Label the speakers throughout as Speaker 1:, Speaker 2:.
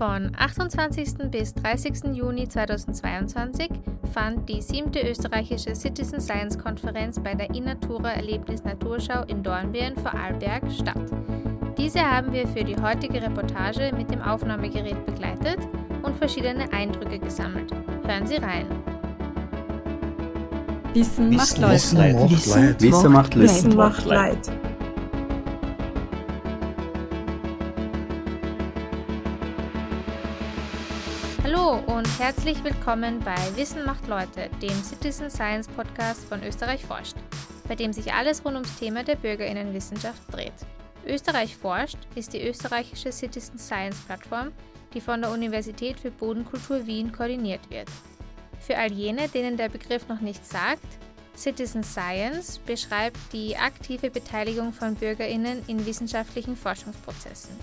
Speaker 1: Von 28. bis 30. Juni 2022 fand die siebte österreichische Citizen Science Konferenz bei der Innatura Erlebnis Naturschau in Dornbirn vor Arlberg statt. Diese haben wir für die heutige Reportage mit dem Aufnahmegerät begleitet und verschiedene Eindrücke gesammelt. Hören Sie rein.
Speaker 2: Wissen, macht Leid.
Speaker 3: Wissen macht Leid. Wissen macht Leid.
Speaker 1: Hallo und herzlich willkommen bei Wissen macht Leute, dem Citizen Science Podcast von Österreich forscht, bei dem sich alles rund ums Thema der Bürgerinnenwissenschaft dreht. Österreich forscht ist die österreichische Citizen Science Plattform, die von der Universität für Bodenkultur Wien koordiniert wird. Für all jene, denen der Begriff noch nichts sagt, Citizen Science beschreibt die aktive Beteiligung von Bürgerinnen in wissenschaftlichen Forschungsprozessen.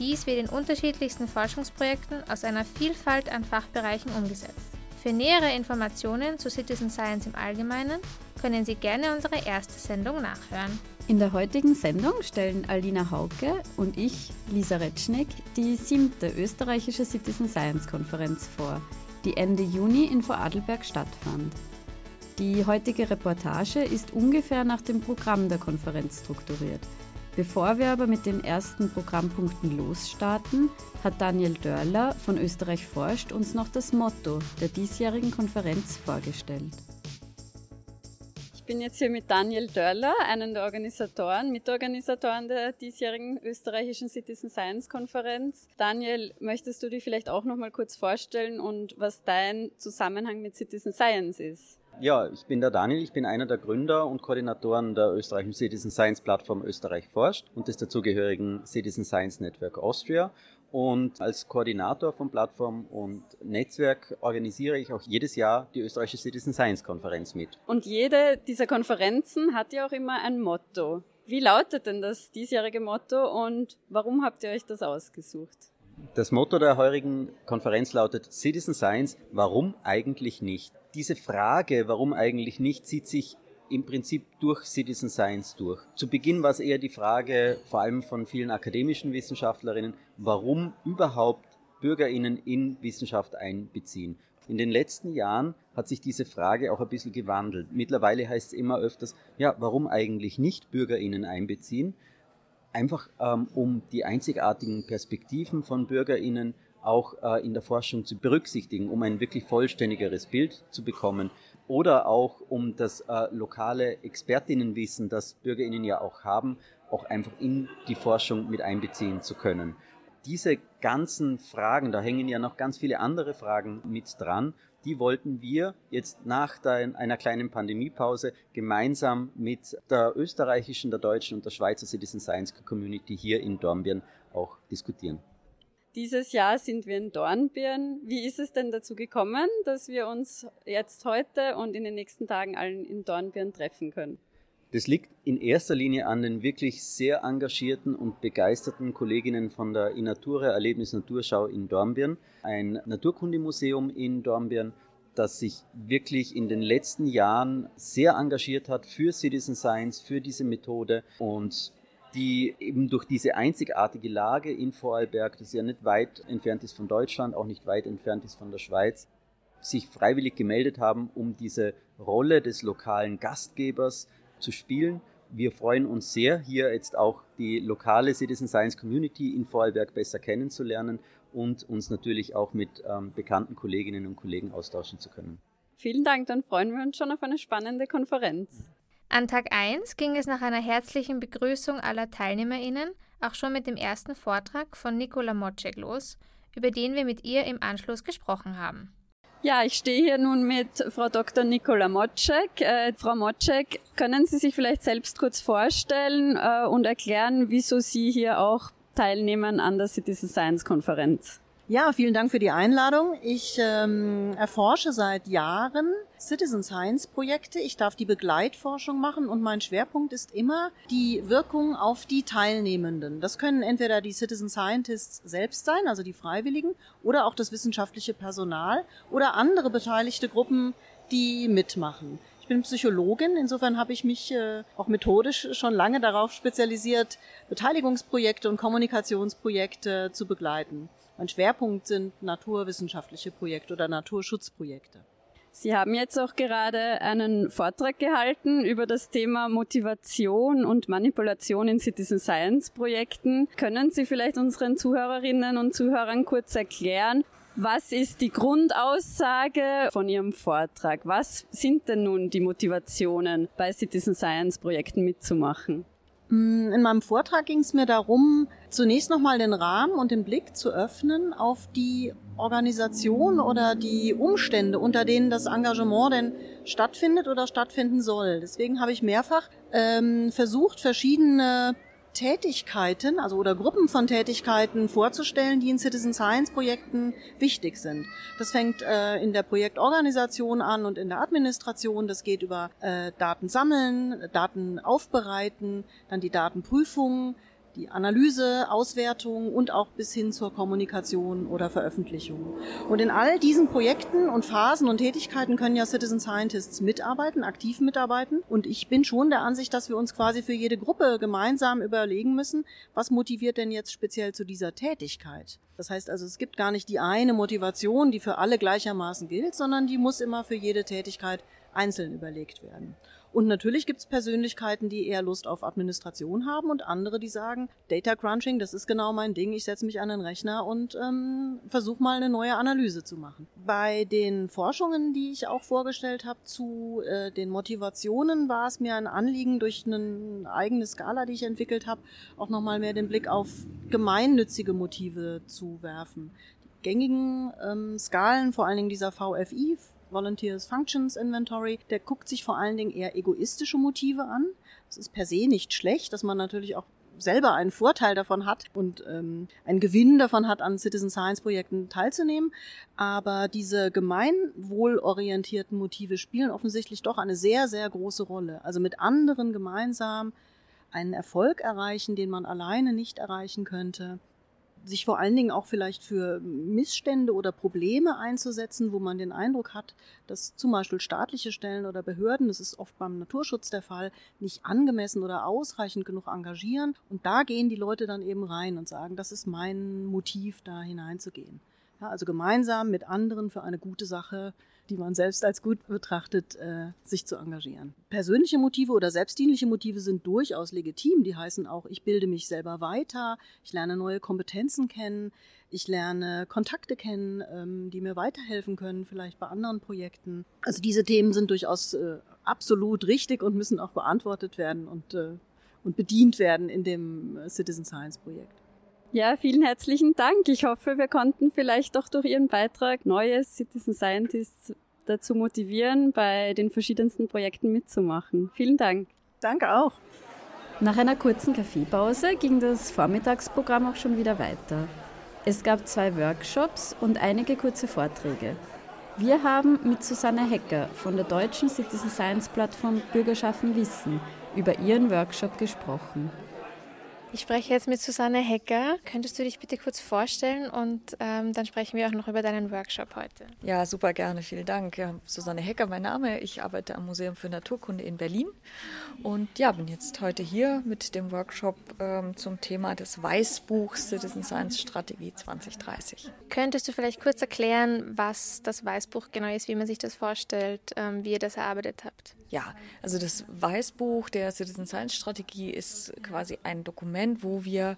Speaker 1: Dies wird in unterschiedlichsten Forschungsprojekten aus einer Vielfalt an Fachbereichen umgesetzt. Für nähere Informationen zu Citizen Science im Allgemeinen können Sie gerne unsere erste Sendung nachhören.
Speaker 2: In der heutigen Sendung stellen Alina Hauke und ich, Lisa Retschnick, die siebte österreichische Citizen Science Konferenz vor, die Ende Juni in Vorarlberg stattfand. Die heutige Reportage ist ungefähr nach dem Programm der Konferenz strukturiert. Bevor wir aber mit den ersten Programmpunkten losstarten, hat Daniel Dörler von Österreich forscht uns noch das Motto der diesjährigen Konferenz vorgestellt. Ich bin jetzt hier mit Daniel Dörler, einem der Organisatoren, Mitorganisatoren der diesjährigen österreichischen Citizen Science Konferenz. Daniel, möchtest du dich vielleicht auch noch mal kurz vorstellen und was dein Zusammenhang mit Citizen Science ist?
Speaker 3: Ja, ich bin der Daniel, ich bin einer der Gründer und Koordinatoren der österreichischen Citizen Science Plattform Österreich forscht und des dazugehörigen Citizen Science Network Austria. Und als Koordinator von Plattform und Netzwerk organisiere ich auch jedes Jahr die österreichische Citizen Science Konferenz mit.
Speaker 2: Und jede dieser Konferenzen hat ja auch immer ein Motto. Wie lautet denn das diesjährige Motto und warum habt ihr euch das ausgesucht?
Speaker 3: Das Motto der heurigen Konferenz lautet Citizen Science, warum eigentlich nicht? Diese Frage, warum eigentlich nicht, zieht sich im Prinzip durch Citizen Science durch. Zu Beginn war es eher die Frage, vor allem von vielen akademischen Wissenschaftlerinnen, warum überhaupt Bürgerinnen in Wissenschaft einbeziehen. In den letzten Jahren hat sich diese Frage auch ein bisschen gewandelt. Mittlerweile heißt es immer öfters, ja, warum eigentlich nicht Bürgerinnen einbeziehen? Einfach ähm, um die einzigartigen Perspektiven von Bürgerinnen auch äh, in der Forschung zu berücksichtigen, um ein wirklich vollständigeres Bild zu bekommen oder auch um das äh, lokale Expertinnenwissen, das Bürgerinnen ja auch haben, auch einfach in die Forschung mit einbeziehen zu können. Diese ganzen Fragen, da hängen ja noch ganz viele andere Fragen mit dran, die wollten wir jetzt nach einer kleinen Pandemiepause gemeinsam mit der österreichischen, der deutschen und der Schweizer Citizen Science Community hier in Dornbirn auch diskutieren.
Speaker 2: Dieses Jahr sind wir in Dornbirn. Wie ist es denn dazu gekommen, dass wir uns jetzt heute und in den nächsten Tagen allen in Dornbirn treffen können?
Speaker 3: Das liegt in erster Linie an den wirklich sehr engagierten und begeisterten Kolleginnen von der Inatura Erlebnis Naturschau in Dornbirn, ein Naturkundemuseum in Dornbirn, das sich wirklich in den letzten Jahren sehr engagiert hat für Citizen Science, für diese Methode und die eben durch diese einzigartige Lage in Vorarlberg, das ja nicht weit entfernt ist von Deutschland, auch nicht weit entfernt ist von der Schweiz, sich freiwillig gemeldet haben, um diese Rolle des lokalen Gastgebers zu spielen. Wir freuen uns sehr, hier jetzt auch die lokale Citizen Science Community in Vorarlberg besser kennenzulernen und uns natürlich auch mit ähm, bekannten Kolleginnen und Kollegen austauschen zu können.
Speaker 2: Vielen Dank, dann freuen wir uns schon auf eine spannende Konferenz.
Speaker 1: An Tag 1 ging es nach einer herzlichen Begrüßung aller TeilnehmerInnen auch schon mit dem ersten Vortrag von Nikola Mocek los, über den wir mit ihr im Anschluss gesprochen haben.
Speaker 2: Ja, ich stehe hier nun mit Frau Dr. Nikola Mocek. Äh, Frau Mocek, können Sie sich vielleicht selbst kurz vorstellen äh, und erklären, wieso Sie hier auch teilnehmen an der Citizen Science Konferenz?
Speaker 4: Ja, vielen Dank für die Einladung. Ich ähm, erforsche seit Jahren Citizen Science Projekte. Ich darf die Begleitforschung machen und mein Schwerpunkt ist immer die Wirkung auf die Teilnehmenden. Das können entweder die Citizen Scientists selbst sein, also die Freiwilligen, oder auch das wissenschaftliche Personal oder andere beteiligte Gruppen, die mitmachen. Ich bin Psychologin, insofern habe ich mich äh, auch methodisch schon lange darauf spezialisiert, Beteiligungsprojekte und Kommunikationsprojekte zu begleiten. Mein Schwerpunkt sind naturwissenschaftliche Projekte oder Naturschutzprojekte.
Speaker 2: Sie haben jetzt auch gerade einen Vortrag gehalten über das Thema Motivation und Manipulation in Citizen Science Projekten. Können Sie vielleicht unseren Zuhörerinnen und Zuhörern kurz erklären, was ist die Grundaussage von Ihrem Vortrag? Was sind denn nun die Motivationen, bei Citizen Science Projekten mitzumachen?
Speaker 4: Mm, in meinem Vortrag ging es mir darum, zunächst nochmal den Rahmen und den Blick zu öffnen auf die Organisation oder die Umstände, unter denen das Engagement denn stattfindet oder stattfinden soll. Deswegen habe ich mehrfach ähm, versucht, verschiedene Tätigkeiten, also oder Gruppen von Tätigkeiten vorzustellen, die in Citizen Science Projekten wichtig sind. Das fängt äh, in der Projektorganisation an und in der Administration. Das geht über äh, Daten sammeln, Daten aufbereiten, dann die Datenprüfung, die Analyse, Auswertung und auch bis hin zur Kommunikation oder Veröffentlichung. Und in all diesen Projekten und Phasen und Tätigkeiten können ja Citizen Scientists mitarbeiten, aktiv mitarbeiten. Und ich bin schon der Ansicht, dass wir uns quasi für jede Gruppe gemeinsam überlegen müssen, was motiviert denn jetzt speziell zu dieser Tätigkeit. Das heißt also, es gibt gar nicht die eine Motivation, die für alle gleichermaßen gilt, sondern die muss immer für jede Tätigkeit einzeln überlegt werden. Und natürlich gibt es Persönlichkeiten, die eher Lust auf Administration haben und andere, die sagen, Data Crunching, das ist genau mein Ding, ich setze mich an den Rechner und ähm, versuche mal eine neue Analyse zu machen. Bei den Forschungen, die ich auch vorgestellt habe zu äh, den Motivationen, war es mir ein Anliegen, durch eine eigene Skala, die ich entwickelt habe, auch nochmal mehr den Blick auf gemeinnützige Motive zu werfen. Gängigen ähm, Skalen, vor allen Dingen dieser VFI, Volunteers Functions Inventory, der guckt sich vor allen Dingen eher egoistische Motive an. Das ist per se nicht schlecht, dass man natürlich auch selber einen Vorteil davon hat und ähm, einen Gewinn davon hat, an Citizen Science Projekten teilzunehmen. Aber diese gemeinwohlorientierten Motive spielen offensichtlich doch eine sehr, sehr große Rolle. Also mit anderen gemeinsam einen Erfolg erreichen, den man alleine nicht erreichen könnte sich vor allen Dingen auch vielleicht für Missstände oder Probleme einzusetzen, wo man den Eindruck hat, dass zum Beispiel staatliche Stellen oder Behörden, das ist oft beim Naturschutz der Fall, nicht angemessen oder ausreichend genug engagieren. Und da gehen die Leute dann eben rein und sagen, das ist mein Motiv, da hineinzugehen. Ja, also gemeinsam mit anderen für eine gute Sache die man selbst als gut betrachtet, äh, sich zu engagieren. Persönliche Motive oder selbstdienliche Motive sind durchaus legitim. Die heißen auch, ich bilde mich selber weiter, ich lerne neue Kompetenzen kennen, ich lerne Kontakte kennen, ähm, die mir weiterhelfen können, vielleicht bei anderen Projekten. Also diese Themen sind durchaus äh, absolut richtig und müssen auch beantwortet werden und, äh, und bedient werden in dem äh, Citizen Science Projekt.
Speaker 2: Ja, vielen herzlichen Dank. Ich hoffe, wir konnten vielleicht auch durch Ihren Beitrag neue Citizen Scientists dazu motivieren, bei den verschiedensten Projekten mitzumachen. Vielen Dank.
Speaker 4: Danke auch.
Speaker 2: Nach einer kurzen Kaffeepause ging das Vormittagsprogramm auch schon wieder weiter. Es gab zwei Workshops und einige kurze Vorträge. Wir haben mit Susanne Hecker von der deutschen Citizen Science Plattform Bürgerschaften Wissen über ihren Workshop gesprochen.
Speaker 1: Ich spreche jetzt mit Susanne Hecker. Könntest du dich bitte kurz vorstellen und ähm, dann sprechen wir auch noch über deinen Workshop heute.
Speaker 5: Ja, super gerne, vielen Dank. Ja, Susanne Hecker, mein Name. Ich arbeite am Museum für Naturkunde in Berlin und ja, bin jetzt heute hier mit dem Workshop ähm, zum Thema des Weißbuchs Citizen Science Strategie 2030.
Speaker 1: Könntest du vielleicht kurz erklären, was das Weißbuch genau ist, wie man sich das vorstellt, ähm, wie ihr das erarbeitet habt?
Speaker 5: Ja, also das Weißbuch der Citizen Science Strategie ist quasi ein Dokument, wo wir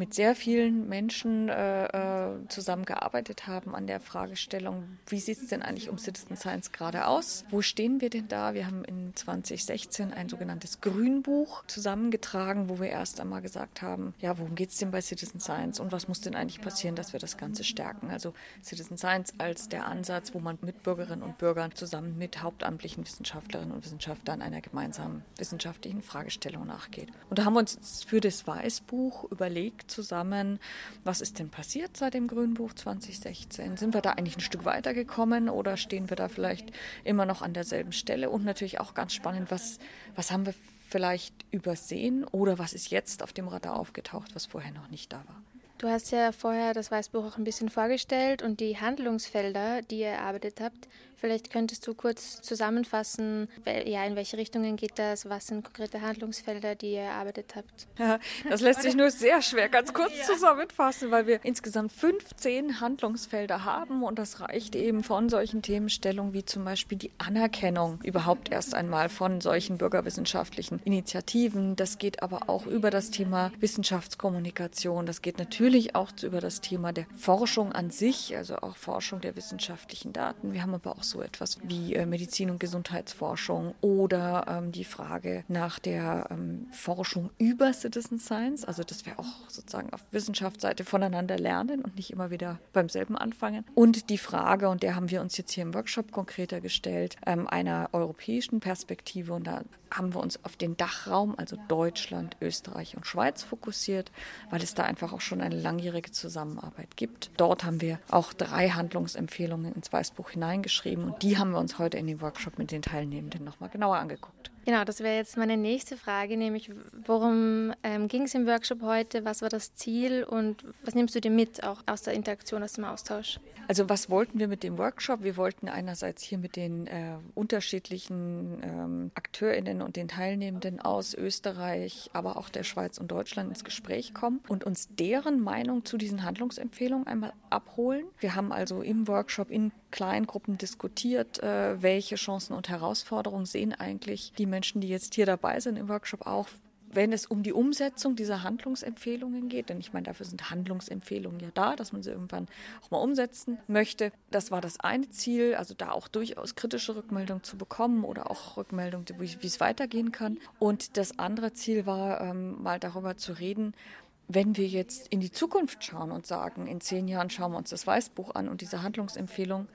Speaker 5: mit sehr vielen Menschen äh, äh, zusammengearbeitet haben an der Fragestellung, wie sieht es denn eigentlich um Citizen Science gerade aus? Wo stehen wir denn da? Wir haben in 2016 ein sogenanntes Grünbuch zusammengetragen, wo wir erst einmal gesagt haben, ja, worum geht es denn bei Citizen Science und was muss denn eigentlich passieren, dass wir das Ganze stärken? Also Citizen Science als der Ansatz, wo man mit Bürgerinnen und Bürgern zusammen mit hauptamtlichen Wissenschaftlerinnen und Wissenschaftlern einer gemeinsamen wissenschaftlichen Fragestellung nachgeht. Und da haben wir uns für das Weißbuch überlegt, zusammen, was ist denn passiert seit dem Grünbuch 2016? Sind wir da eigentlich ein Stück weitergekommen oder stehen wir da vielleicht immer noch an derselben Stelle? Und natürlich auch ganz spannend, was, was haben wir vielleicht übersehen oder was ist jetzt auf dem Radar aufgetaucht, was vorher noch nicht da war?
Speaker 1: Du hast ja vorher das Weißbuch auch ein bisschen vorgestellt und die Handlungsfelder, die ihr erarbeitet habt, Vielleicht könntest du kurz zusammenfassen, ja, in welche Richtungen geht das, was sind konkrete Handlungsfelder, die ihr erarbeitet habt?
Speaker 5: Ja, das lässt sich nur sehr schwer ganz kurz ja. zusammenfassen, weil wir insgesamt 15 Handlungsfelder haben und das reicht eben von solchen Themenstellungen wie zum Beispiel die Anerkennung überhaupt erst einmal von solchen bürgerwissenschaftlichen Initiativen. Das geht aber auch über das Thema Wissenschaftskommunikation. Das geht natürlich auch über das Thema der Forschung an sich, also auch Forschung der wissenschaftlichen Daten. Wir haben aber auch so etwas wie äh, Medizin- und Gesundheitsforschung oder ähm, die Frage nach der ähm, Forschung über Citizen Science. Also dass wir auch sozusagen auf Wissenschaftsseite voneinander lernen und nicht immer wieder beim selben anfangen. Und die Frage, und der haben wir uns jetzt hier im Workshop konkreter gestellt, ähm, einer europäischen Perspektive. Und da haben wir uns auf den Dachraum, also Deutschland, Österreich und Schweiz fokussiert, weil es da einfach auch schon eine langjährige Zusammenarbeit gibt. Dort haben wir auch drei Handlungsempfehlungen ins Weißbuch hineingeschrieben und die haben wir uns heute in dem Workshop mit den Teilnehmenden nochmal genauer angeguckt.
Speaker 1: Genau, das wäre jetzt meine nächste Frage, nämlich worum ähm, ging es im Workshop heute, was war das Ziel und was nimmst du dir mit auch aus der Interaktion, aus dem Austausch?
Speaker 5: Also was wollten wir mit dem Workshop? Wir wollten einerseits hier mit den äh, unterschiedlichen ähm, Akteurinnen und den Teilnehmenden aus Österreich, aber auch der Schweiz und Deutschland ins Gespräch kommen und uns deren Meinung zu diesen Handlungsempfehlungen einmal abholen. Wir haben also im Workshop in Kleingruppen diskutiert, äh, welche Chancen und Herausforderungen sehen eigentlich die Menschen, die jetzt hier dabei sind im Workshop auch, wenn es um die Umsetzung dieser Handlungsempfehlungen geht, denn ich meine, dafür sind Handlungsempfehlungen ja da, dass man sie irgendwann auch mal umsetzen möchte. Das war das eine Ziel, also da auch durchaus kritische Rückmeldungen zu bekommen oder auch Rückmeldungen, wie, es weitergehen kann. Und das andere Ziel war, ähm, mal darüber zu reden, wenn wir jetzt in die Zukunft schauen und sagen, in zehn Jahren schauen wir uns das Weißbuch an und diese Handlungsempfehlung,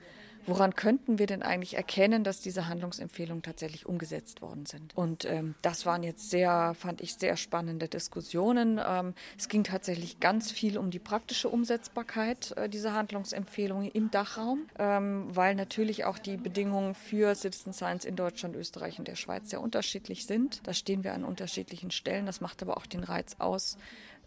Speaker 5: woran könnten wir denn eigentlich erkennen, dass diese Handlungsempfehlungen tatsächlich umgesetzt worden sind? Und ähm, das waren jetzt sehr, fand ich, sehr spannende Diskussionen. Ähm, es ging tatsächlich ganz viel um die praktische Umsetzbarkeit äh, dieser Handlungsempfehlungen im Dachraum, ähm, weil natürlich auch die Bedingungen für Citizen Science in Deutschland, Österreich und der Schweiz sehr unterschiedlich sind. Da stehen wir an unterschiedlichen Stellen. Das macht aber auch den Reiz aus,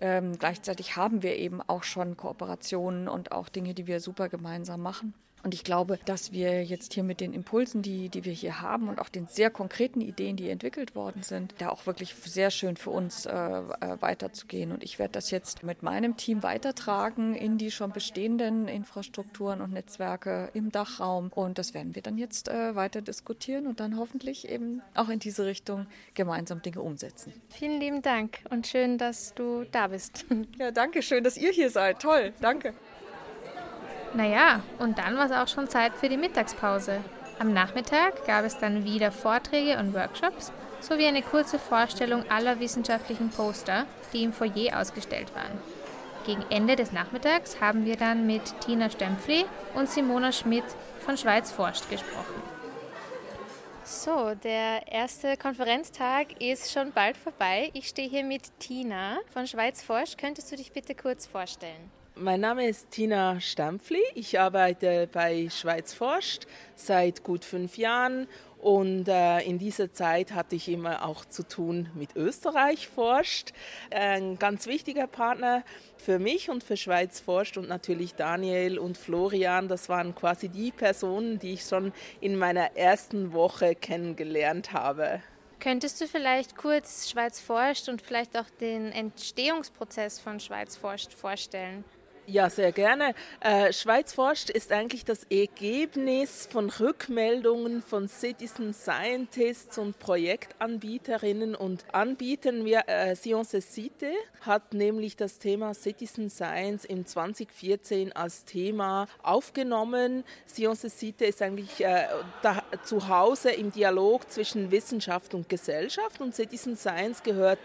Speaker 5: ähm, gleichzeitig haben wir eben auch schon Kooperationen und auch Dinge, die wir super gemeinsam machen. Und ich glaube, dass wir jetzt hier mit den Impulsen, die, die wir hier haben und auch den sehr konkreten Ideen, die entwickelt worden sind, da auch wirklich sehr schön für uns äh, äh, weiterzugehen. Und ich werde das jetzt mit meinem Team weitertragen in die schon bestehenden Infrastrukturen und Netzwerke im Dachraum. Und das werden wir dann jetzt äh, weiter diskutieren und dann hoffentlich eben auch in diese Richtung gemeinsam Dinge umsetzen.
Speaker 1: Vielen lieben Dank und schön, dass du da bist.
Speaker 5: Ja, danke schön, dass ihr hier seid. Toll, danke.
Speaker 1: Naja, und dann war es auch schon Zeit für die Mittagspause. Am Nachmittag gab es dann wieder Vorträge und Workshops sowie eine kurze Vorstellung aller wissenschaftlichen Poster, die im Foyer ausgestellt waren. Gegen Ende des Nachmittags haben wir dann mit Tina Stempfli und Simona Schmidt von Schweiz forscht gesprochen. So, der erste Konferenztag ist schon bald vorbei. Ich stehe hier mit Tina von Schweiz forscht. Könntest du dich bitte kurz vorstellen?
Speaker 6: Mein Name ist Tina Stampfli. Ich arbeite bei Schweiz forscht seit gut fünf Jahren und äh, in dieser Zeit hatte ich immer auch zu tun mit Österreich forscht. Ein ganz wichtiger Partner für mich und für Schweiz forscht und natürlich Daniel und Florian. Das waren quasi die Personen, die ich schon in meiner ersten Woche kennengelernt habe.
Speaker 1: Könntest du vielleicht kurz Schweiz forscht und vielleicht auch den Entstehungsprozess von Schweiz forscht vorstellen?
Speaker 6: Ja, sehr gerne. Äh, Schweiz forscht ist eigentlich das Ergebnis von Rückmeldungen von Citizen Scientists und Projektanbieterinnen und Anbietern. Wir, äh, Science Cite hat nämlich das Thema Citizen Science im 2014 als Thema aufgenommen. Science Cite ist eigentlich äh, da, zu Hause im Dialog zwischen Wissenschaft und Gesellschaft und Citizen Science gehört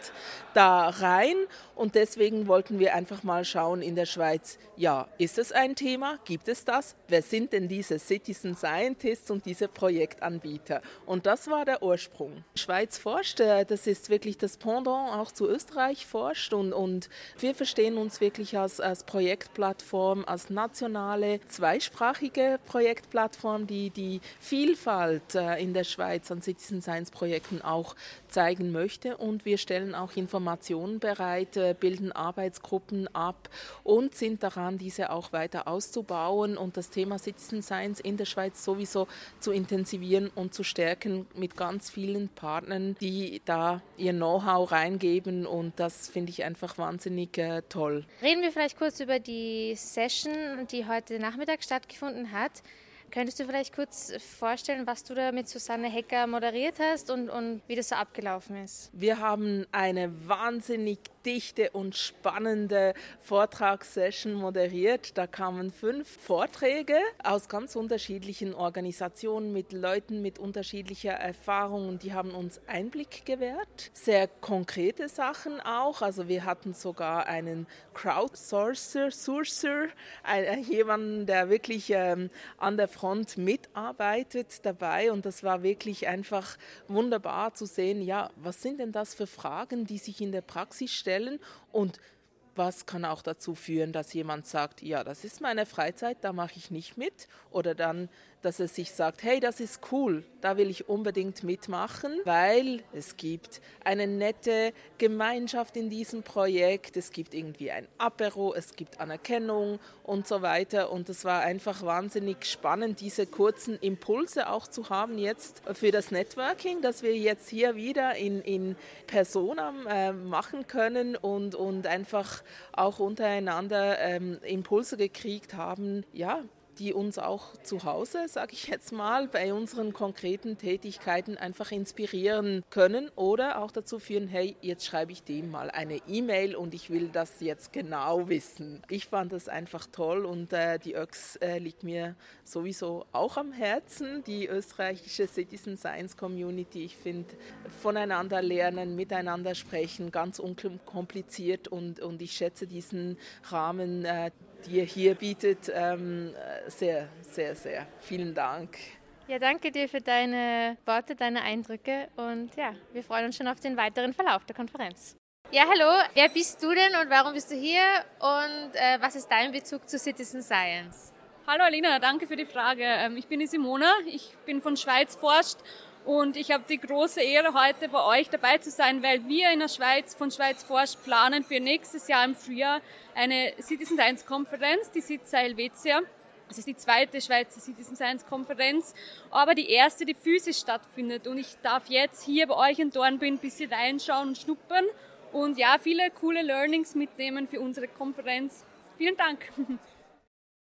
Speaker 6: da rein und deswegen wollten wir einfach mal schauen in der Schweiz, ja, ist es ein Thema? Gibt es das? Wer sind denn diese Citizen Scientists und diese Projektanbieter? Und das war der Ursprung. Schweiz forscht, äh, das ist wirklich das Pendant auch zu Österreich forscht und, und wir verstehen uns wirklich als, als Projektplattform, als nationale, zweisprachige Projektplattform, die die Vielfalt äh, in der Schweiz an Citizen Science Projekten auch zeigen möchte und wir stellen auch Informationen bereit, äh, bilden Arbeitsgruppen ab und sind sind daran, diese auch weiter auszubauen und das Thema Citizen in der Schweiz sowieso zu intensivieren und zu stärken mit ganz vielen Partnern, die da ihr Know-how reingeben und das finde ich einfach wahnsinnig äh, toll.
Speaker 1: Reden wir vielleicht kurz über die Session, die heute Nachmittag stattgefunden hat. Könntest du vielleicht kurz vorstellen, was du da mit Susanne Hecker moderiert hast und, und wie das so abgelaufen ist?
Speaker 6: Wir haben eine wahnsinnig dichte und spannende Vortragssession moderiert. Da kamen fünf Vorträge aus ganz unterschiedlichen Organisationen mit Leuten mit unterschiedlicher Erfahrung und die haben uns Einblick gewährt. Sehr konkrete Sachen auch. Also wir hatten sogar einen Crowdsourcer, Sourcer, äh, jemanden, der wirklich ähm, an der Front mitarbeitet dabei. Und das war wirklich einfach wunderbar zu sehen, ja, was sind denn das für Fragen, die sich in der Praxis stellen? Und was kann auch dazu führen, dass jemand sagt, ja, das ist meine Freizeit, da mache ich nicht mit? Oder dann dass er sich sagt, hey, das ist cool, da will ich unbedingt mitmachen, weil es gibt eine nette Gemeinschaft in diesem Projekt, es gibt irgendwie ein Apero, es gibt Anerkennung und so weiter. Und es war einfach wahnsinnig spannend, diese kurzen Impulse auch zu haben jetzt für das Networking, dass wir jetzt hier wieder in, in Persona äh, machen können und, und einfach auch untereinander ähm, Impulse gekriegt haben, ja, die uns auch zu Hause, sage ich jetzt mal, bei unseren konkreten Tätigkeiten einfach inspirieren können oder auch dazu führen, hey, jetzt schreibe ich dem mal eine E-Mail und ich will das jetzt genau wissen. Ich fand das einfach toll und äh, die ÖX äh, liegt mir sowieso auch am Herzen, die österreichische Citizen Science Community. Ich finde, voneinander lernen, miteinander sprechen, ganz unkompliziert und, und ich schätze diesen Rahmen, äh, die ihr hier bietet, ähm, sehr, sehr, sehr. Vielen Dank.
Speaker 1: Ja, danke dir für deine Worte, deine Eindrücke und ja, wir freuen uns schon auf den weiteren Verlauf der Konferenz. Ja, hallo, wer bist du denn und warum bist du hier und äh, was ist dein Bezug zu Citizen Science?
Speaker 7: Hallo Alina, danke für die Frage. Ähm, ich bin die Simona, ich bin von Schweiz forscht und ich habe die große Ehre, heute bei euch dabei zu sein, weil wir in der Schweiz von Schweiz Forsch planen für nächstes Jahr im Frühjahr eine Citizen Science Konferenz, die Sitza Helvetia. Das ist die zweite Schweizer Citizen Science Konferenz, aber die erste, die physisch stattfindet. Und ich darf jetzt hier bei euch in Dornbirn ein bisschen reinschauen und schnuppern und ja, viele coole Learnings mitnehmen für unsere Konferenz. Vielen Dank.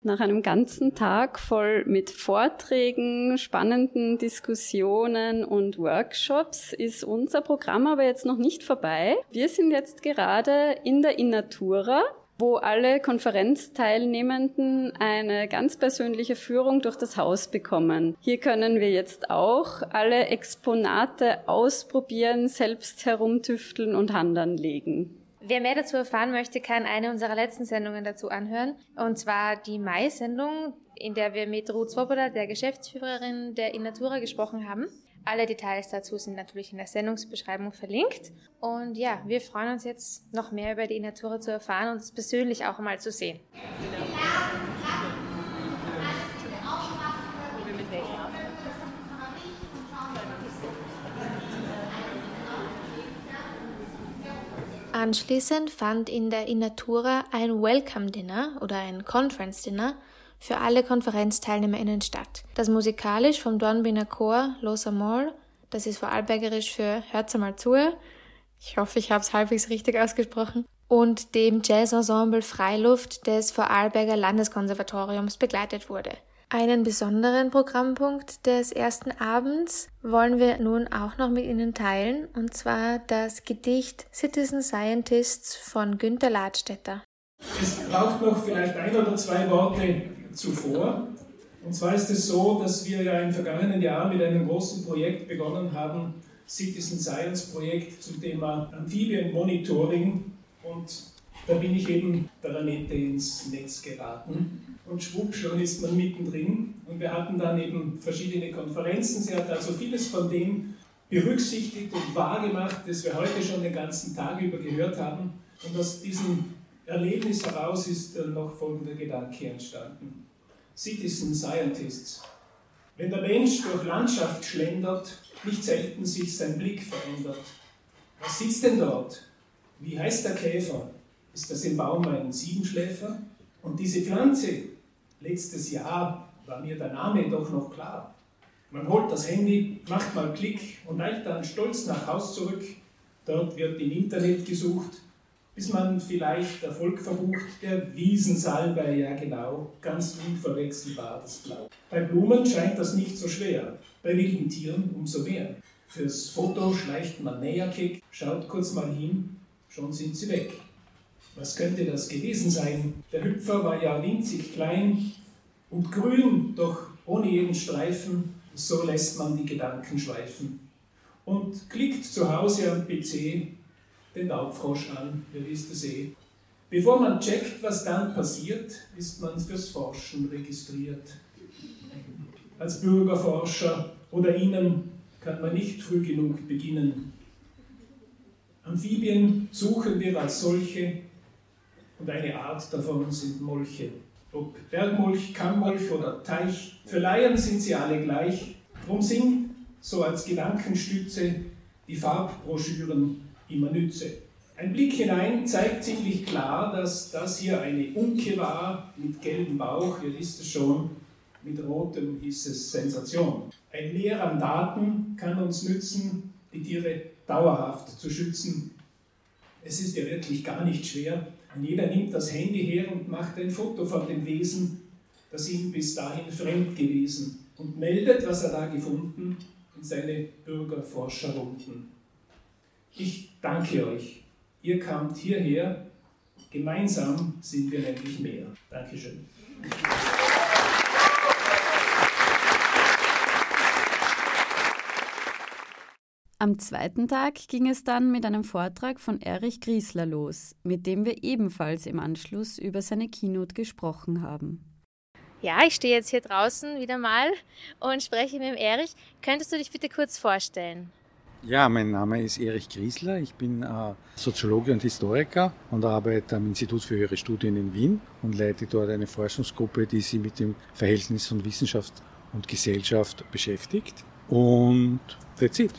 Speaker 2: Nach einem ganzen Tag voll mit Vorträgen, spannenden Diskussionen und Workshops ist unser Programm aber jetzt noch nicht vorbei. Wir sind jetzt gerade in der Innatura, wo alle Konferenzteilnehmenden eine ganz persönliche Führung durch das Haus bekommen. Hier können wir jetzt auch alle Exponate ausprobieren, selbst herumtüfteln und Hand anlegen.
Speaker 1: Wer mehr dazu erfahren möchte, kann eine unserer letzten Sendungen dazu anhören. Und zwar die Mai-Sendung, in der wir mit Ruth Swoboda, der Geschäftsführerin der Innatura, gesprochen haben. Alle Details dazu sind natürlich in der Sendungsbeschreibung verlinkt. Und ja, wir freuen uns jetzt noch mehr über die Innatura zu erfahren und es persönlich auch mal zu sehen. Anschließend fand in der Innatura ein Welcome Dinner oder ein Conference Dinner für alle KonferenzteilnehmerInnen statt. Das musikalisch vom Dornbiner Chor Los Amor, das ist vorarlbergerisch für Hört's einmal zu. Ich hoffe, ich habe es halbwegs richtig ausgesprochen. Und dem Jazzensemble Freiluft des Vorarlberger Landeskonservatoriums begleitet wurde. Einen besonderen Programmpunkt des ersten Abends wollen wir nun auch noch mit Ihnen teilen, und zwar das Gedicht Citizen Scientists von Günter Ladstätter.
Speaker 8: Es braucht noch vielleicht ein oder zwei Worte zuvor. Und zwar ist es so, dass wir ja im vergangenen Jahr mit einem großen Projekt begonnen haben, Citizen Science Projekt zum Thema Amphibienmonitoring. Und da bin ich eben der Annette ins Netz geraten und schwupp, schon ist man mittendrin. Und wir hatten dann eben verschiedene Konferenzen. Sie hat also vieles von dem berücksichtigt und wahrgemacht, das wir heute schon den ganzen Tag über gehört haben. Und aus diesem Erlebnis heraus ist noch folgender Gedanke entstanden. Citizen Scientists. Wenn der Mensch durch Landschaft schlendert, nicht selten sich sein Blick verändert. Was sitzt denn dort? Wie heißt der Käfer? Ist das im Baum ein Siebenschläfer? Und diese Pflanze, letztes Jahr war mir der Name doch noch klar. Man holt das Handy, macht mal Klick und eilt dann stolz nach Haus zurück. Dort wird im Internet gesucht, bis man vielleicht Erfolg verbucht. Der Wiesensalbei, ja genau, ganz unverwechselbar das Blau. Bei Blumen scheint das nicht so schwer, bei wilden Tieren umso mehr. Fürs Foto schleicht man näher kick, schaut kurz mal hin, schon sind sie weg. Was könnte das gewesen sein? Der Hüpfer war ja winzig klein und grün, doch ohne jeden Streifen, so lässt man die Gedanken schweifen. Und klickt zu Hause am PC den Laubfrosch an, ihr wisst es eh. Bevor man checkt, was dann passiert, ist man fürs Forschen registriert. Als Bürgerforscher oder Ihnen kann man nicht früh genug beginnen. Amphibien suchen wir als solche und eine Art davon sind Molche. Ob Bergmolch, Kammmolch oder Teich, für Laien sind sie alle gleich. Drum sind so als Gedankenstütze die Farbbroschüren immer nütze. Ein Blick hinein zeigt ziemlich klar, dass das hier eine Unke war mit gelbem Bauch, ihr wisst es schon, mit rotem hieß es Sensation. Ein Mehr an Daten kann uns nützen, die Tiere dauerhaft zu schützen. Es ist ja wirklich gar nicht schwer. Und jeder nimmt das Handy her und macht ein Foto von dem Wesen, das ihm bis dahin fremd gewesen und meldet, was er da gefunden, in seine Bürgerforscherrunden. Ich danke euch. Ihr kamt hierher. Gemeinsam sind wir nämlich mehr. Dankeschön.
Speaker 2: Am zweiten Tag ging es dann mit einem Vortrag von Erich Griesler los, mit dem wir ebenfalls im Anschluss über seine Keynote gesprochen haben.
Speaker 1: Ja, ich stehe jetzt hier draußen wieder mal und spreche mit dem Erich. Könntest du dich bitte kurz vorstellen?
Speaker 9: Ja, mein Name ist Erich Griesler. Ich bin äh, Soziologe und Historiker und arbeite am Institut für höhere Studien in Wien und leite dort eine Forschungsgruppe, die sich mit dem Verhältnis von Wissenschaft und Gesellschaft beschäftigt. Und that's it.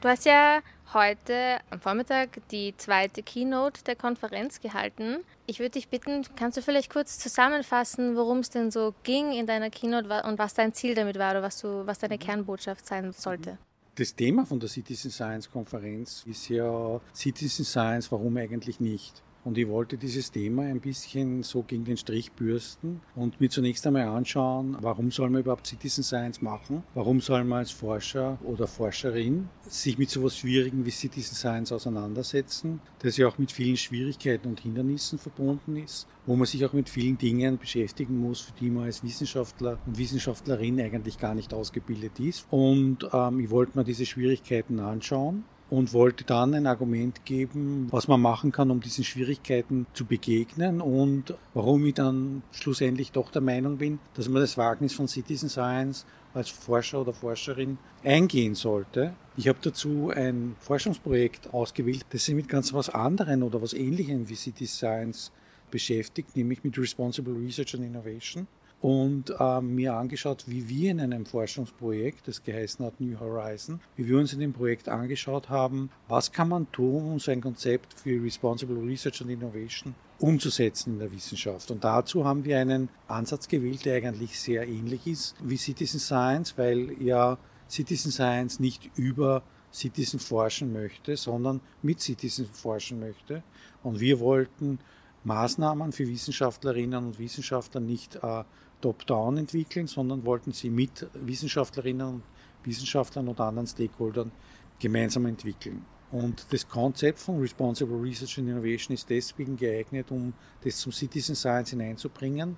Speaker 1: Du hast ja heute am Vormittag die zweite Keynote der Konferenz gehalten. Ich würde dich bitten, kannst du vielleicht kurz zusammenfassen, worum es denn so ging in deiner Keynote und was dein Ziel damit war oder was, du, was deine Kernbotschaft sein sollte?
Speaker 9: Das Thema von der Citizen Science Konferenz ist ja Citizen Science, warum eigentlich nicht? Und ich wollte dieses Thema ein bisschen so gegen den Strich bürsten und mir zunächst einmal anschauen, warum soll man überhaupt Citizen Science machen? Warum soll man als Forscher oder Forscherin sich mit so etwas Schwierigem wie Citizen Science auseinandersetzen, das ja auch mit vielen Schwierigkeiten und Hindernissen verbunden ist, wo man sich auch mit vielen Dingen beschäftigen muss, für die man als Wissenschaftler und Wissenschaftlerin eigentlich gar nicht ausgebildet ist. Und ähm, ich wollte mir diese Schwierigkeiten anschauen und wollte dann ein Argument geben, was man machen kann, um diesen Schwierigkeiten zu begegnen und warum ich dann schlussendlich doch der Meinung bin, dass man das Wagnis von Citizen Science als Forscher oder Forscherin eingehen sollte. Ich habe dazu ein Forschungsprojekt ausgewählt, das sich mit ganz was anderem oder was Ähnlichem wie Citizen Science beschäftigt, nämlich mit Responsible Research and Innovation und äh, mir angeschaut, wie wir in einem Forschungsprojekt, das geheißen hat New Horizon, wie wir uns in dem Projekt angeschaut haben, was kann man tun, um so ein Konzept für Responsible Research and Innovation umzusetzen in der Wissenschaft. Und dazu haben wir einen Ansatz gewählt, der eigentlich sehr ähnlich ist wie Citizen Science, weil ja Citizen Science nicht über Citizen forschen möchte, sondern mit Citizen forschen möchte. Und wir wollten Maßnahmen für Wissenschaftlerinnen und Wissenschaftler nicht äh, top-down entwickeln, sondern wollten sie mit Wissenschaftlerinnen und Wissenschaftlern und anderen Stakeholdern gemeinsam entwickeln. Und das Konzept von Responsible Research and Innovation ist deswegen geeignet, um das zum Citizen Science hineinzubringen,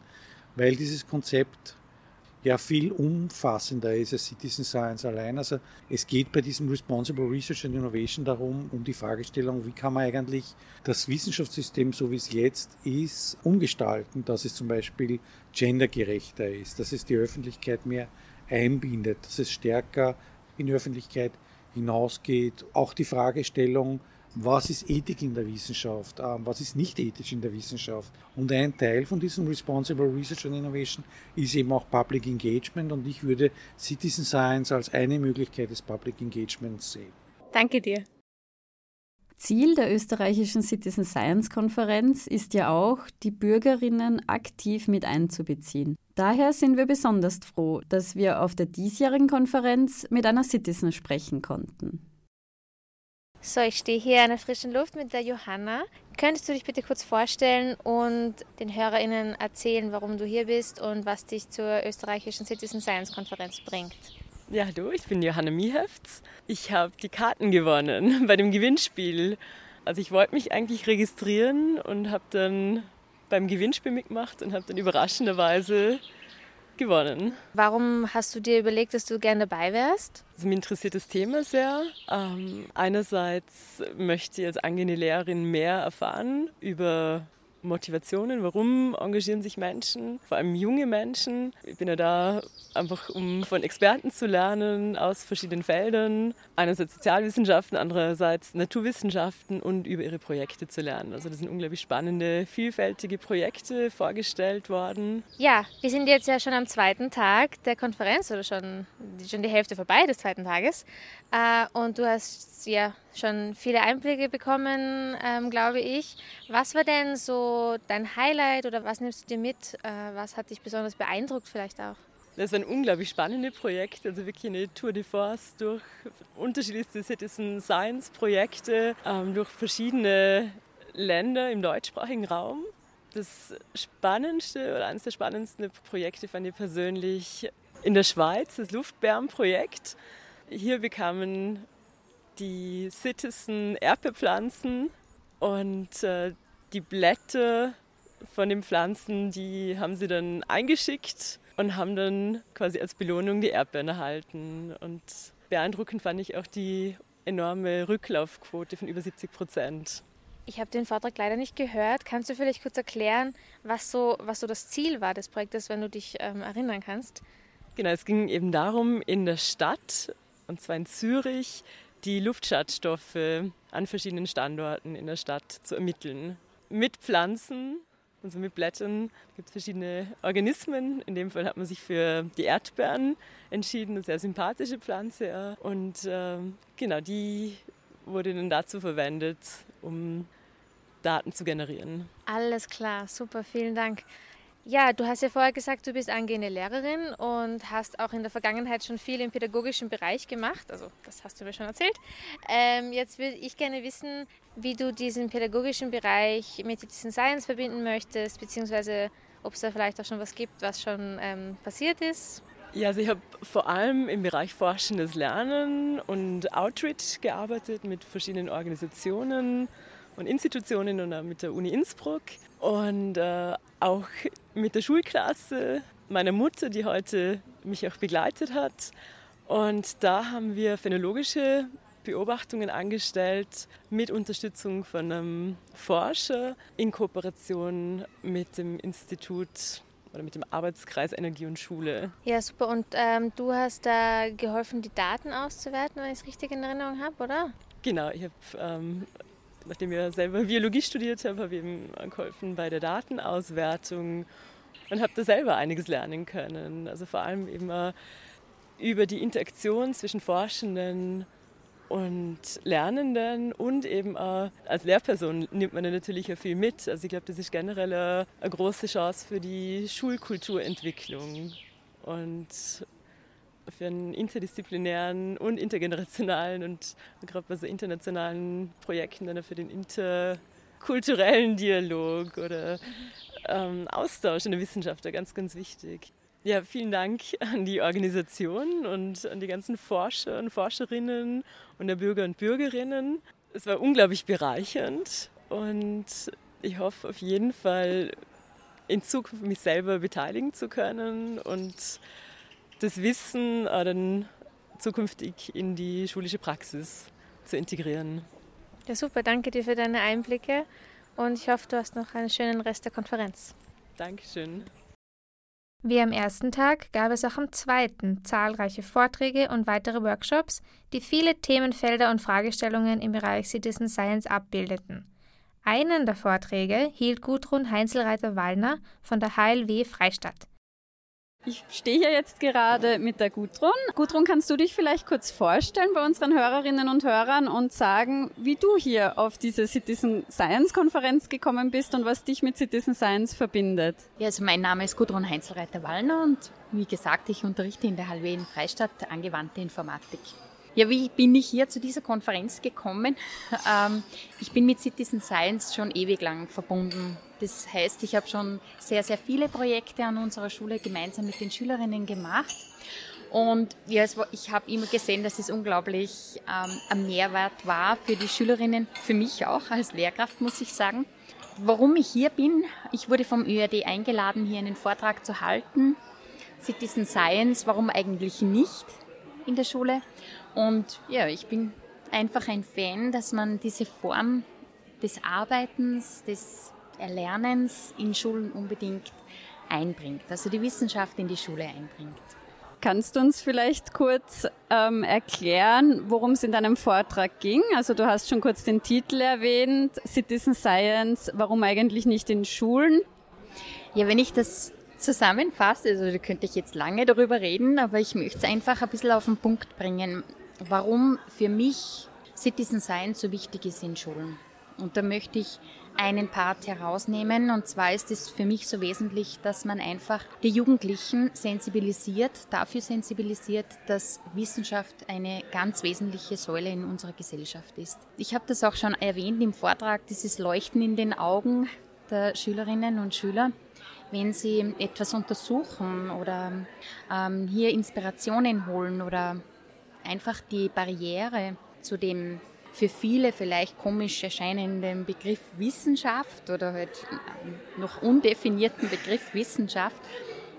Speaker 9: weil dieses Konzept ja viel umfassender ist als Citizen Science allein. Also es geht bei diesem Responsible Research and Innovation darum, um die Fragestellung, wie kann man eigentlich das Wissenschaftssystem, so wie es jetzt ist, umgestalten, dass es zum Beispiel gendergerechter ist, dass es die Öffentlichkeit mehr einbindet, dass es stärker in die Öffentlichkeit hinausgeht. Auch die Fragestellung, was ist Ethik in der Wissenschaft, ähm, was ist nicht ethisch in der Wissenschaft. Und ein Teil von diesem Responsible Research and Innovation ist eben auch Public Engagement und ich würde Citizen Science als eine Möglichkeit des Public Engagements sehen.
Speaker 1: Danke dir.
Speaker 2: Ziel der österreichischen Citizen Science Konferenz ist ja auch, die Bürgerinnen aktiv mit einzubeziehen. Daher sind wir besonders froh, dass wir auf der diesjährigen Konferenz mit einer Citizen sprechen konnten.
Speaker 1: So, ich stehe hier in der frischen Luft mit der Johanna. Könntest du dich bitte kurz vorstellen und den HörerInnen erzählen, warum du hier bist und was dich zur österreichischen Citizen Science Konferenz bringt?
Speaker 10: Ja, hallo, ich bin Johanna Miehefts. Ich habe die Karten gewonnen bei dem Gewinnspiel. Also ich wollte mich eigentlich registrieren und habe dann beim Gewinnspiel mitgemacht und habe dann überraschenderweise gewonnen.
Speaker 1: Warum hast du dir überlegt, dass du gerne dabei wärst?
Speaker 10: Also mich interessiert das Thema sehr. Ähm, einerseits möchte ich als angehende Lehrerin mehr erfahren über Motivationen, warum engagieren sich Menschen, vor allem junge Menschen. Ich bin ja da einfach, um von Experten zu lernen aus verschiedenen Feldern. Einerseits Sozialwissenschaften, andererseits Naturwissenschaften und über ihre Projekte zu lernen. Also das sind unglaublich spannende, vielfältige Projekte vorgestellt worden.
Speaker 1: Ja, wir sind jetzt ja schon am zweiten Tag der Konferenz oder schon, schon die Hälfte vorbei des zweiten Tages. Äh, und du hast ja schon viele Einblicke bekommen, ähm, glaube ich. Was war denn so dein Highlight oder was nimmst du dir mit? Äh, was hat dich besonders beeindruckt vielleicht auch?
Speaker 10: Das war ein unglaublich spannendes Projekt, also wirklich eine Tour de Force durch unterschiedlichste Citizen Science Projekte, ähm, durch verschiedene Länder im deutschsprachigen Raum. Das spannendste oder eines der spannendsten Projekte fand ich persönlich in der Schweiz, das Luftbärenprojekt. Hier bekamen die Citizen Erdbeerpflanzen und äh, die Blätter von den Pflanzen, die haben sie dann eingeschickt und haben dann quasi als Belohnung die Erdbeeren erhalten. Und beeindruckend fand ich auch die enorme Rücklaufquote von über 70 Prozent.
Speaker 1: Ich habe den Vortrag leider nicht gehört. Kannst du vielleicht kurz erklären, was so, was so das Ziel war des Projektes, wenn du dich ähm, erinnern kannst?
Speaker 10: Genau, es ging eben darum, in der Stadt, und zwar in Zürich, die Luftschadstoffe an verschiedenen Standorten in der Stadt zu ermitteln. Mit Pflanzen, also mit Blättern, gibt es verschiedene Organismen. In dem Fall hat man sich für die Erdbeeren entschieden, eine sehr sympathische Pflanze. Und äh, genau, die wurde dann dazu verwendet, um Daten zu generieren.
Speaker 1: Alles klar, super, vielen Dank. Ja, du hast ja vorher gesagt, du bist angehende Lehrerin und hast auch in der Vergangenheit schon viel im pädagogischen Bereich gemacht. Also das hast du mir schon erzählt. Ähm, jetzt würde ich gerne wissen, wie du diesen pädagogischen Bereich mit Citizen Science verbinden möchtest, beziehungsweise ob es da vielleicht auch schon was gibt, was schon ähm, passiert ist.
Speaker 10: Ja, also ich habe vor allem im Bereich Forschendes Lernen und Outreach gearbeitet mit verschiedenen Organisationen und Institutionen und auch mit der Uni Innsbruck und äh, auch mit der Schulklasse meiner Mutter, die heute mich auch begleitet hat. Und da haben wir phänologische Beobachtungen angestellt mit Unterstützung von einem Forscher in Kooperation mit dem Institut oder mit dem Arbeitskreis Energie und Schule.
Speaker 1: Ja, super. Und ähm, du hast da geholfen, die Daten auszuwerten, wenn ich es richtig in Erinnerung habe, oder?
Speaker 10: Genau, ich habe ähm, nachdem ich selber Biologie studiert habe, habe ich eben geholfen bei der Datenauswertung und habe da selber einiges lernen können. Also vor allem eben über die Interaktion zwischen Forschenden und Lernenden und eben auch als Lehrperson nimmt man natürlich auch viel mit. Also ich glaube, das ist generell eine, eine große Chance für die Schulkulturentwicklung. Und für einen interdisziplinären und intergenerationalen und gerade bei so internationalen Projekten dann für den interkulturellen Dialog oder ähm, Austausch in der Wissenschaft ganz, ganz wichtig. Ja, vielen Dank an die Organisation und an die ganzen Forscher und Forscherinnen und der Bürger und Bürgerinnen. Es war unglaublich bereichernd und ich hoffe auf jeden Fall in Zukunft mich selber beteiligen zu können und das Wissen äh, dann zukünftig in die schulische Praxis zu integrieren.
Speaker 1: Ja, super. Danke dir für deine Einblicke und ich hoffe, du hast noch einen schönen Rest der Konferenz.
Speaker 10: Dankeschön.
Speaker 1: Wie am ersten Tag gab es auch am zweiten zahlreiche Vorträge und weitere Workshops, die viele Themenfelder und Fragestellungen im Bereich Citizen Science abbildeten. Einen der Vorträge hielt Gudrun Heinzelreiter-Wallner von der HLW Freistadt.
Speaker 2: Ich stehe hier jetzt gerade mit der Gudrun. Gudrun, kannst du dich vielleicht kurz vorstellen bei unseren Hörerinnen und Hörern und sagen, wie du hier auf diese Citizen Science Konferenz gekommen bist und was dich mit Citizen Science verbindet?
Speaker 11: Ja, also mein Name ist Gudrun Heinzelreiter-Wallner und wie gesagt, ich unterrichte in der in Freistadt angewandte Informatik. Ja, wie bin ich hier zu dieser Konferenz gekommen? Ähm, ich bin mit Citizen Science schon ewig lang verbunden. Das heißt, ich habe schon sehr, sehr viele Projekte an unserer Schule gemeinsam mit den Schülerinnen gemacht. Und ja, ich habe immer gesehen, dass es unglaublich ähm, ein Mehrwert war für die Schülerinnen, für mich auch als Lehrkraft, muss ich sagen. Warum ich hier bin, ich wurde vom ÖRD eingeladen, hier einen Vortrag zu halten. Citizen Science, warum eigentlich nicht in der Schule? Und ja, ich bin einfach ein Fan, dass man diese Form des Arbeitens, des Erlernens in Schulen unbedingt einbringt, also die Wissenschaft in die Schule einbringt.
Speaker 2: Kannst du uns vielleicht kurz ähm, erklären, worum es in deinem Vortrag ging? Also du hast schon kurz den Titel erwähnt, Citizen Science, warum eigentlich nicht in Schulen?
Speaker 11: Ja, wenn ich das zusammenfasse, also da könnte ich jetzt lange darüber reden, aber ich möchte es einfach ein bisschen auf den Punkt bringen warum für mich Citizen Science so wichtig ist in Schulen. Und da möchte ich einen Part herausnehmen. Und zwar ist es für mich so wesentlich, dass man einfach die Jugendlichen sensibilisiert, dafür sensibilisiert, dass Wissenschaft eine ganz wesentliche Säule in unserer Gesellschaft ist. Ich habe das auch schon erwähnt im Vortrag, dieses Leuchten in den Augen der Schülerinnen und Schüler wenn sie etwas untersuchen oder ähm, hier Inspirationen holen oder einfach die Barriere zu dem für viele vielleicht komisch erscheinenden Begriff Wissenschaft oder halt noch undefinierten Begriff Wissenschaft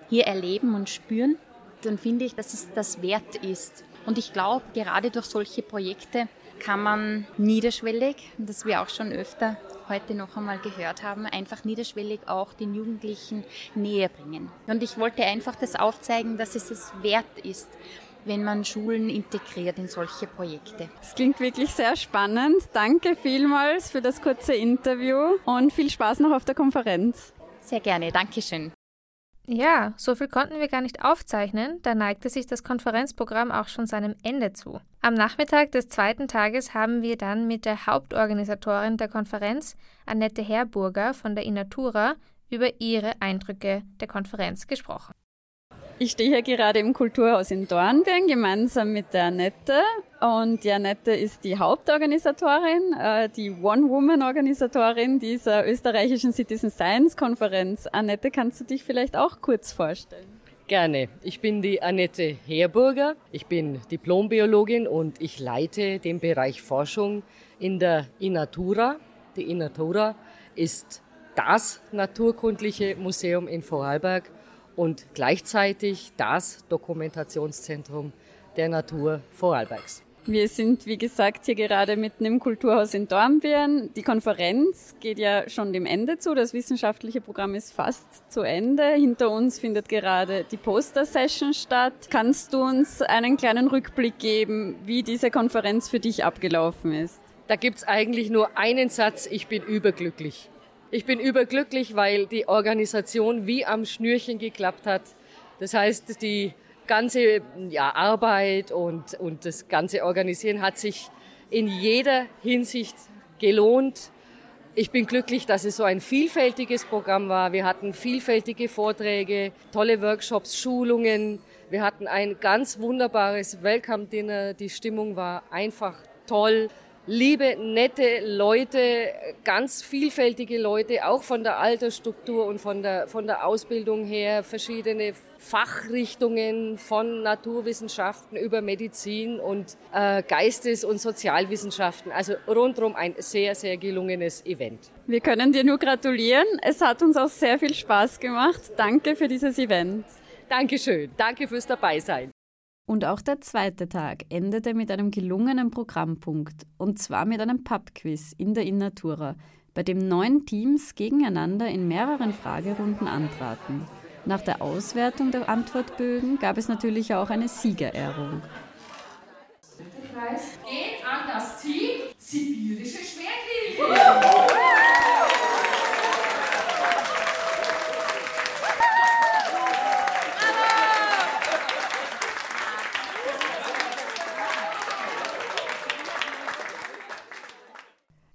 Speaker 11: hier erleben und spüren, dann finde ich, dass es das wert ist. Und ich glaube, gerade durch solche Projekte kann man niederschwellig, das wir auch schon öfter heute noch einmal gehört haben, einfach niederschwellig auch den Jugendlichen näher bringen. Und ich wollte einfach das aufzeigen, dass es es wert ist wenn man Schulen integriert in solche Projekte.
Speaker 2: Es klingt wirklich sehr spannend. Danke vielmals für das kurze Interview und viel Spaß noch auf der Konferenz.
Speaker 11: Sehr gerne, Dankeschön.
Speaker 1: Ja, so viel konnten wir gar nicht aufzeichnen, da neigte sich das Konferenzprogramm auch schon seinem Ende zu. Am Nachmittag des zweiten Tages haben wir dann mit der Hauptorganisatorin der Konferenz, Annette Herburger von der Inatura, über ihre Eindrücke der Konferenz gesprochen.
Speaker 2: Ich stehe hier gerade im Kulturhaus in Dornbirn gemeinsam mit der Annette. Und die Annette ist die Hauptorganisatorin, äh, die One-Woman-Organisatorin dieser österreichischen Citizen Science Konferenz. Annette, kannst du dich vielleicht auch kurz vorstellen?
Speaker 12: Gerne. Ich bin die Annette Herburger. Ich bin Diplombiologin und ich leite den Bereich Forschung in der Inatura. Die Inatura ist das naturkundliche Museum in Vorarlberg und gleichzeitig das Dokumentationszentrum der Natur Vorarlbergs.
Speaker 2: Wir sind, wie gesagt, hier gerade mitten im Kulturhaus in Dornbirn. Die Konferenz geht ja schon dem Ende zu. Das wissenschaftliche Programm ist fast zu Ende. Hinter uns findet gerade die Poster-Session statt. Kannst du uns einen kleinen Rückblick geben, wie diese Konferenz für dich abgelaufen ist?
Speaker 12: Da gibt's eigentlich nur einen Satz. Ich bin überglücklich. Ich bin überglücklich, weil die Organisation wie am Schnürchen geklappt hat. Das heißt, die ganze ja, Arbeit und, und das ganze Organisieren hat sich in jeder Hinsicht gelohnt. Ich bin glücklich, dass es so ein vielfältiges Programm war. Wir hatten vielfältige Vorträge, tolle Workshops, Schulungen. Wir hatten ein ganz wunderbares Welcome Dinner. Die Stimmung war einfach toll liebe, nette Leute, ganz vielfältige Leute, auch von der Altersstruktur und von der, von der Ausbildung her, verschiedene Fachrichtungen von Naturwissenschaften über Medizin und äh, Geistes- und Sozialwissenschaften. Also rundherum ein sehr, sehr gelungenes Event.
Speaker 2: Wir können dir nur gratulieren. Es hat uns auch sehr viel Spaß gemacht. Danke für dieses Event.
Speaker 12: Dankeschön. Danke fürs Dabeisein.
Speaker 2: Und auch der zweite Tag endete mit einem gelungenen Programmpunkt, und zwar mit einem Pubquiz in der Innatura, bei dem neun Teams gegeneinander in mehreren Fragerunden antraten. Nach der Auswertung der Antwortbögen gab es natürlich auch eine Siegerehrung.
Speaker 13: Der Preis geht an das Team Sibirische Schwertlinge.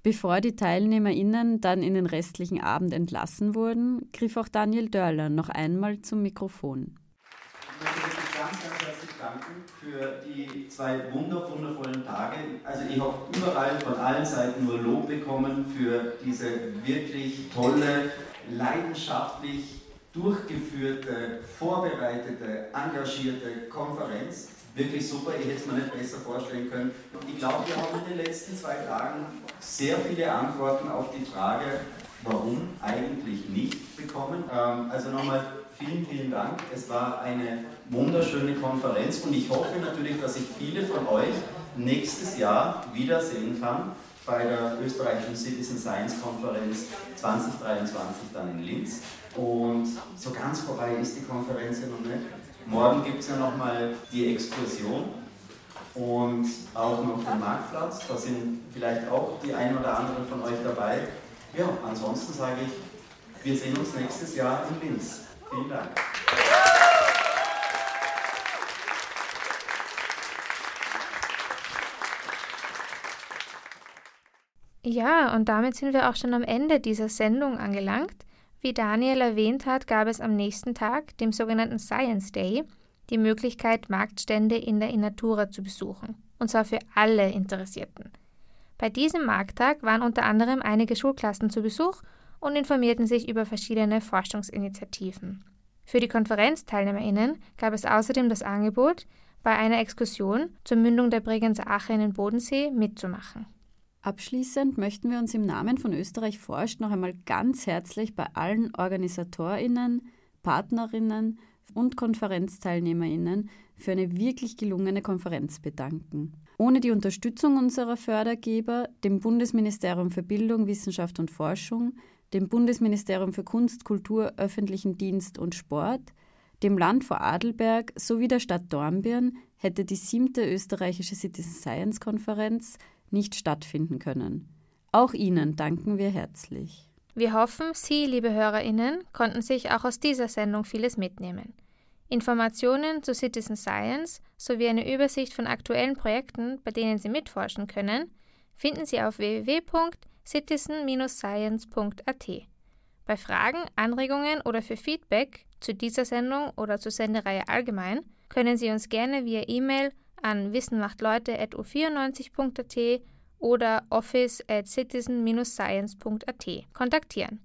Speaker 14: Bevor die TeilnehmerInnen dann in den restlichen Abend entlassen wurden, griff auch Daniel Dörler noch einmal zum Mikrofon.
Speaker 3: Ich möchte wirklich ganz, ganz herzlich danken für die zwei wunder, wundervollen Tage. Also ich habe überall von allen Seiten nur Lob bekommen für diese wirklich tolle, leidenschaftlich durchgeführte, vorbereitete, engagierte Konferenz wirklich super. Ich hätte es mir nicht besser vorstellen können. Ich glaube, wir haben in den letzten zwei Tagen sehr viele Antworten auf die Frage, warum eigentlich nicht bekommen. Ähm, also nochmal vielen, vielen Dank. Es war eine wunderschöne Konferenz und ich hoffe natürlich, dass ich viele von euch nächstes Jahr wiedersehen kann bei der österreichischen Citizen Science Konferenz 2023 dann in Linz. Und so ganz vorbei ist die Konferenz ja noch nicht. Morgen gibt es ja nochmal die Exkursion und auch noch den Marktplatz. Da sind vielleicht auch die ein oder anderen von euch dabei. Ja, ansonsten sage ich, wir sehen uns nächstes Jahr in Linz. Vielen Dank.
Speaker 1: Ja, und damit sind wir auch schon am Ende dieser Sendung angelangt. Wie Daniel erwähnt hat, gab es am nächsten Tag, dem sogenannten Science Day, die Möglichkeit, Marktstände in der Innatura zu besuchen, und zwar für alle Interessierten. Bei diesem Markttag waren unter anderem einige Schulklassen zu Besuch und informierten sich über verschiedene Forschungsinitiativen. Für die KonferenzteilnehmerInnen gab es außerdem das Angebot, bei einer Exkursion zur Mündung der Bregenzer Ache in den Bodensee mitzumachen.
Speaker 14: Abschließend möchten wir uns im Namen von Österreich forscht noch einmal ganz herzlich bei allen OrganisatorInnen, PartnerInnen und KonferenzteilnehmerInnen für eine wirklich gelungene Konferenz bedanken. Ohne die Unterstützung unserer Fördergeber, dem Bundesministerium für Bildung, Wissenschaft und Forschung, dem Bundesministerium für Kunst, Kultur, öffentlichen Dienst und Sport, dem Land vor Adelberg sowie der Stadt Dornbirn hätte die siebte österreichische Citizen Science Konferenz nicht stattfinden können. Auch Ihnen danken wir herzlich.
Speaker 1: Wir hoffen, Sie, liebe Hörerinnen, konnten sich auch aus dieser Sendung vieles mitnehmen. Informationen zu Citizen Science sowie eine Übersicht von aktuellen Projekten, bei denen Sie mitforschen können, finden Sie auf www.citizen-science.at. Bei Fragen, Anregungen oder für Feedback zu dieser Sendung oder zur Sendereihe allgemein können Sie uns gerne via E-Mail an wissenmachtleute.u94.at oder office at citizen-science.at kontaktieren.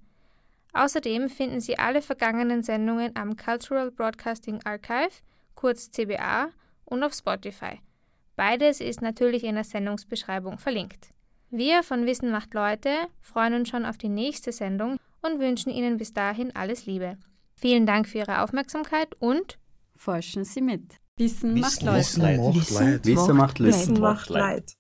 Speaker 1: Außerdem finden Sie alle vergangenen Sendungen am Cultural Broadcasting Archive, kurz CBA, und auf Spotify. Beides ist natürlich in der Sendungsbeschreibung verlinkt. Wir von Wissen macht Leute freuen uns schon auf die nächste Sendung und wünschen Ihnen bis dahin alles Liebe. Vielen Dank für Ihre Aufmerksamkeit und
Speaker 14: forschen Sie mit. Wissen,
Speaker 3: Wissen macht Leid. Wissen macht Leid.
Speaker 15: Wissen macht Leid.